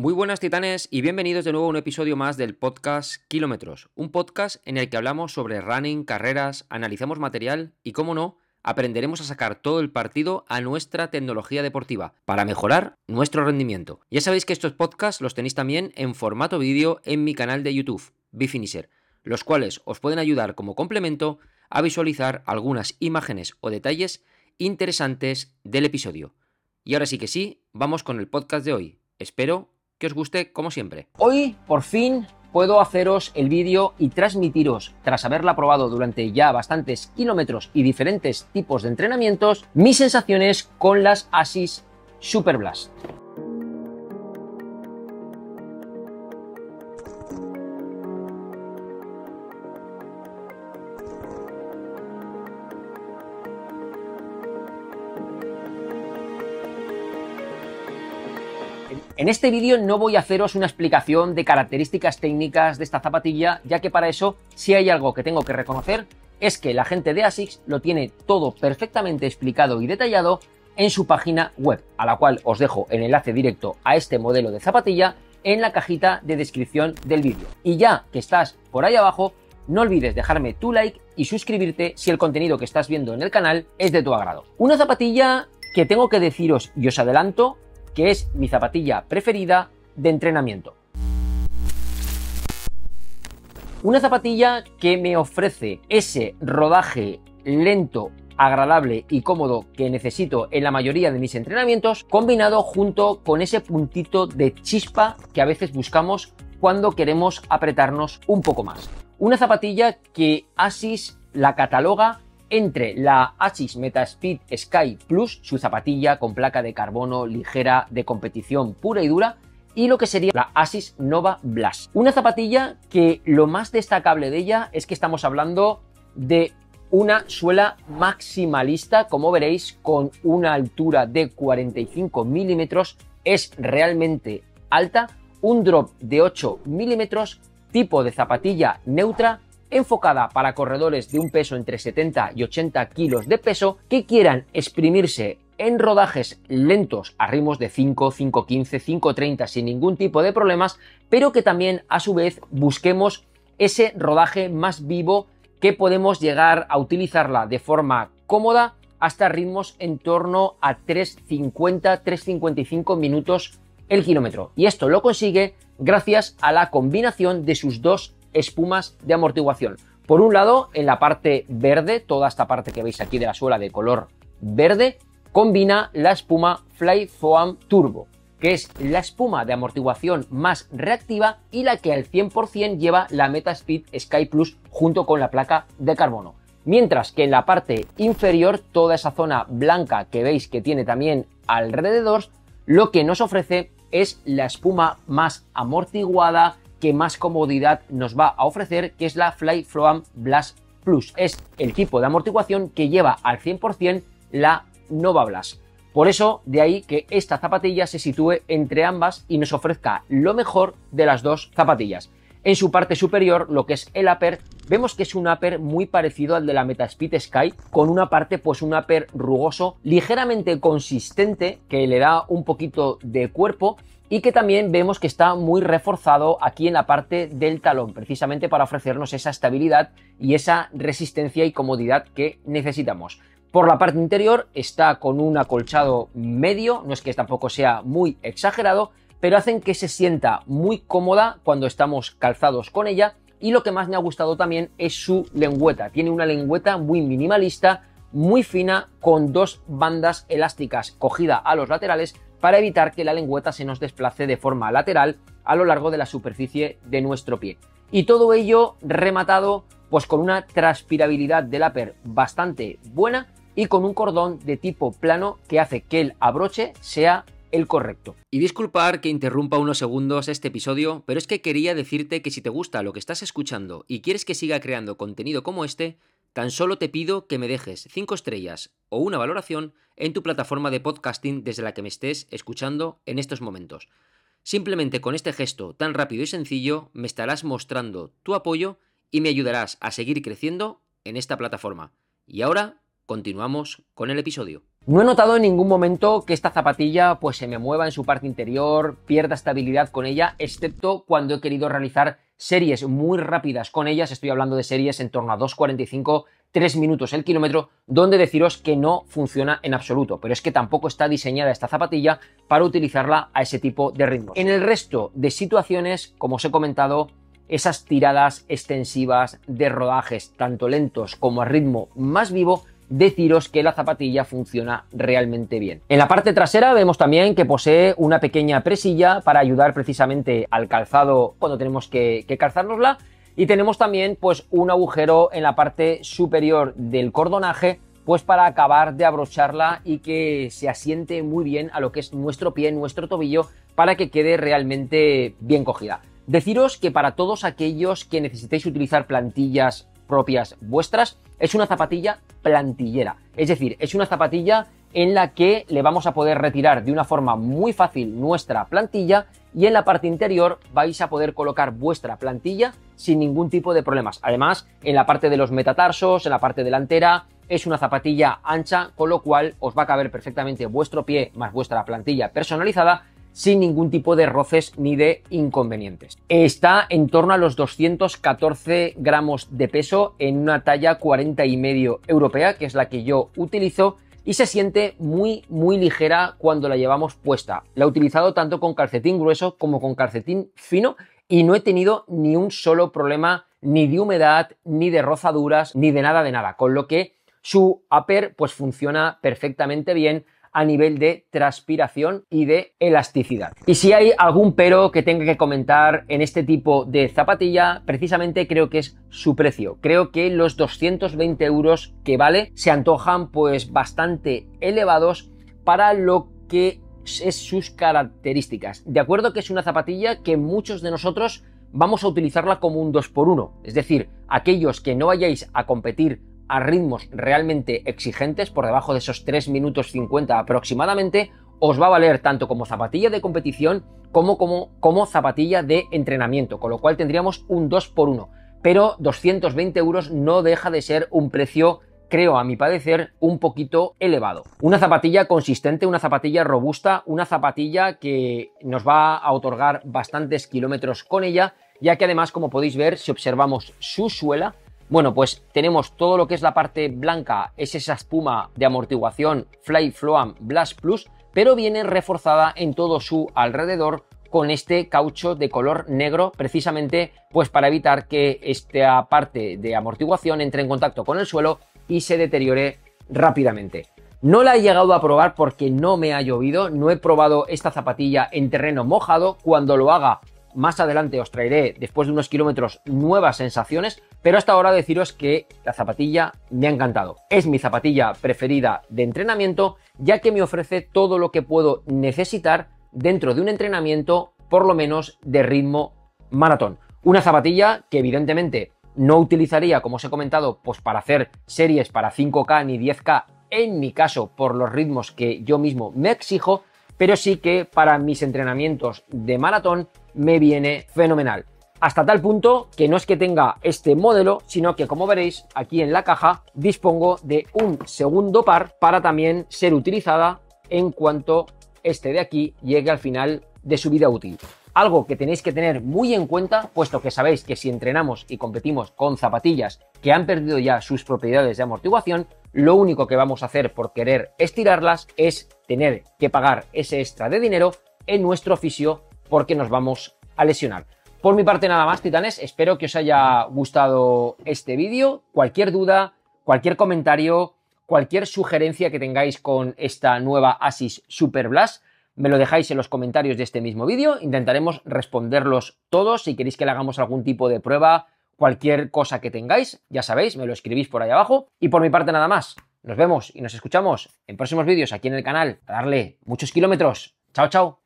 Muy buenas titanes y bienvenidos de nuevo a un episodio más del podcast Kilómetros, un podcast en el que hablamos sobre running, carreras, analizamos material y, como no, aprenderemos a sacar todo el partido a nuestra tecnología deportiva para mejorar nuestro rendimiento. Ya sabéis que estos podcasts los tenéis también en formato vídeo en mi canal de YouTube, Bifinisher, los cuales os pueden ayudar como complemento a visualizar algunas imágenes o detalles interesantes del episodio. Y ahora sí que sí, vamos con el podcast de hoy. Espero que os guste como siempre. Hoy, por fin, puedo haceros el vídeo y transmitiros, tras haberla probado durante ya bastantes kilómetros y diferentes tipos de entrenamientos, mis sensaciones con las Asis Superblast. En este vídeo no voy a haceros una explicación de características técnicas de esta zapatilla, ya que para eso, si hay algo que tengo que reconocer, es que la gente de ASICS lo tiene todo perfectamente explicado y detallado en su página web, a la cual os dejo el enlace directo a este modelo de zapatilla en la cajita de descripción del vídeo. Y ya que estás por ahí abajo, no olvides dejarme tu like y suscribirte si el contenido que estás viendo en el canal es de tu agrado. Una zapatilla que tengo que deciros y os adelanto que es mi zapatilla preferida de entrenamiento. Una zapatilla que me ofrece ese rodaje lento, agradable y cómodo que necesito en la mayoría de mis entrenamientos, combinado junto con ese puntito de chispa que a veces buscamos cuando queremos apretarnos un poco más. Una zapatilla que Asis la cataloga entre la Asis Metaspeed Sky Plus, su zapatilla con placa de carbono ligera de competición pura y dura, y lo que sería la Asis Nova Blast. Una zapatilla que lo más destacable de ella es que estamos hablando de una suela maximalista, como veréis, con una altura de 45 milímetros, es realmente alta, un drop de 8 milímetros, tipo de zapatilla neutra enfocada para corredores de un peso entre 70 y 80 kilos de peso que quieran exprimirse en rodajes lentos a ritmos de 5, 5.15, 5.30 sin ningún tipo de problemas, pero que también a su vez busquemos ese rodaje más vivo que podemos llegar a utilizarla de forma cómoda hasta ritmos en torno a 3.50, 3.55 minutos el kilómetro. Y esto lo consigue gracias a la combinación de sus dos espumas de amortiguación. Por un lado, en la parte verde, toda esta parte que veis aquí de la suela de color verde, combina la espuma Fly Foam Turbo, que es la espuma de amortiguación más reactiva y la que al 100% lleva la Metaspeed Sky Plus junto con la placa de carbono. Mientras que en la parte inferior, toda esa zona blanca que veis que tiene también alrededor, lo que nos ofrece es la espuma más amortiguada, que más comodidad nos va a ofrecer, que es la Fly Foam Blast Plus. Es el tipo de amortiguación que lleva al 100% la Nova Blast. Por eso, de ahí que esta zapatilla se sitúe entre ambas y nos ofrezca lo mejor de las dos zapatillas. En su parte superior, lo que es el upper, vemos que es un upper muy parecido al de la Metaspeed Sky, con una parte, pues un upper rugoso, ligeramente consistente, que le da un poquito de cuerpo y que también vemos que está muy reforzado aquí en la parte del talón, precisamente para ofrecernos esa estabilidad y esa resistencia y comodidad que necesitamos. Por la parte interior está con un acolchado medio, no es que tampoco sea muy exagerado, pero hacen que se sienta muy cómoda cuando estamos calzados con ella y lo que más me ha gustado también es su lengüeta. Tiene una lengüeta muy minimalista, muy fina, con dos bandas elásticas cogida a los laterales para evitar que la lengüeta se nos desplace de forma lateral a lo largo de la superficie de nuestro pie. Y todo ello rematado pues con una transpirabilidad del upper bastante buena y con un cordón de tipo plano que hace que el abroche sea el correcto. Y disculpar que interrumpa unos segundos este episodio, pero es que quería decirte que si te gusta lo que estás escuchando y quieres que siga creando contenido como este, Tan solo te pido que me dejes 5 estrellas o una valoración en tu plataforma de podcasting desde la que me estés escuchando en estos momentos. Simplemente con este gesto tan rápido y sencillo me estarás mostrando tu apoyo y me ayudarás a seguir creciendo en esta plataforma. Y ahora continuamos con el episodio. No he notado en ningún momento que esta zapatilla pues se me mueva en su parte interior, pierda estabilidad con ella, excepto cuando he querido realizar series muy rápidas con ellas, estoy hablando de series en torno a 2.45, 3 minutos el kilómetro, donde deciros que no funciona en absoluto, pero es que tampoco está diseñada esta zapatilla para utilizarla a ese tipo de ritmos. En el resto de situaciones, como os he comentado, esas tiradas extensivas de rodajes tanto lentos como a ritmo más vivo deciros que la zapatilla funciona realmente bien. En la parte trasera vemos también que posee una pequeña presilla para ayudar precisamente al calzado cuando tenemos que, que calzárnosla y tenemos también pues un agujero en la parte superior del cordonaje pues para acabar de abrocharla y que se asiente muy bien a lo que es nuestro pie, nuestro tobillo, para que quede realmente bien cogida. Deciros que para todos aquellos que necesitéis utilizar plantillas propias vuestras, es una zapatilla plantillera. Es decir, es una zapatilla en la que le vamos a poder retirar de una forma muy fácil nuestra plantilla y en la parte interior vais a poder colocar vuestra plantilla sin ningún tipo de problemas. Además, en la parte de los metatarsos, en la parte delantera, es una zapatilla ancha, con lo cual os va a caber perfectamente vuestro pie más vuestra plantilla personalizada sin ningún tipo de roces ni de inconvenientes. Está en torno a los 214 gramos de peso en una talla 40 y medio europea, que es la que yo utilizo y se siente muy muy ligera cuando la llevamos puesta. La he utilizado tanto con calcetín grueso como con calcetín fino y no he tenido ni un solo problema ni de humedad, ni de rozaduras, ni de nada de nada, con lo que su upper pues funciona perfectamente bien a nivel de transpiración y de elasticidad. Y si hay algún pero que tenga que comentar en este tipo de zapatilla, precisamente creo que es su precio. Creo que los 220 euros que vale se antojan pues bastante elevados para lo que es sus características. De acuerdo que es una zapatilla que muchos de nosotros vamos a utilizarla como un 2x1, es decir, aquellos que no vayáis a competir a ritmos realmente exigentes, por debajo de esos 3 minutos 50 aproximadamente, os va a valer tanto como zapatilla de competición como, como, como zapatilla de entrenamiento, con lo cual tendríamos un 2 por 1 Pero 220 euros no deja de ser un precio creo a mi parecer un poquito elevado. Una zapatilla consistente, una zapatilla robusta, una zapatilla que nos va a otorgar bastantes kilómetros con ella, ya que además como podéis ver si observamos su suela bueno, pues tenemos todo lo que es la parte blanca, es esa espuma de amortiguación Fly Floam Blast Plus, pero viene reforzada en todo su alrededor con este caucho de color negro precisamente pues para evitar que esta parte de amortiguación entre en contacto con el suelo y se deteriore rápidamente. No la he llegado a probar porque no me ha llovido, no he probado esta zapatilla en terreno mojado, cuando lo haga más adelante os traeré, después de unos kilómetros, nuevas sensaciones, pero hasta ahora deciros que la zapatilla me ha encantado. Es mi zapatilla preferida de entrenamiento, ya que me ofrece todo lo que puedo necesitar dentro de un entrenamiento, por lo menos de ritmo maratón. Una zapatilla que evidentemente no utilizaría, como os he comentado, pues para hacer series para 5K ni 10K, en mi caso, por los ritmos que yo mismo me exijo, pero sí que para mis entrenamientos de maratón me viene fenomenal. Hasta tal punto que no es que tenga este modelo, sino que como veréis aquí en la caja dispongo de un segundo par para también ser utilizada en cuanto este de aquí llegue al final de su vida útil. Algo que tenéis que tener muy en cuenta, puesto que sabéis que si entrenamos y competimos con zapatillas que han perdido ya sus propiedades de amortiguación, lo único que vamos a hacer por querer estirarlas es tener que pagar ese extra de dinero en nuestro oficio porque nos vamos a lesionar. Por mi parte nada más, titanes, espero que os haya gustado este vídeo. Cualquier duda, cualquier comentario, cualquier sugerencia que tengáis con esta nueva Asis Super Blast, me lo dejáis en los comentarios de este mismo vídeo. Intentaremos responderlos todos. Si queréis que le hagamos algún tipo de prueba, cualquier cosa que tengáis, ya sabéis, me lo escribís por ahí abajo. Y por mi parte nada más. Nos vemos y nos escuchamos en próximos vídeos aquí en el canal. A darle muchos kilómetros. Chao, chao.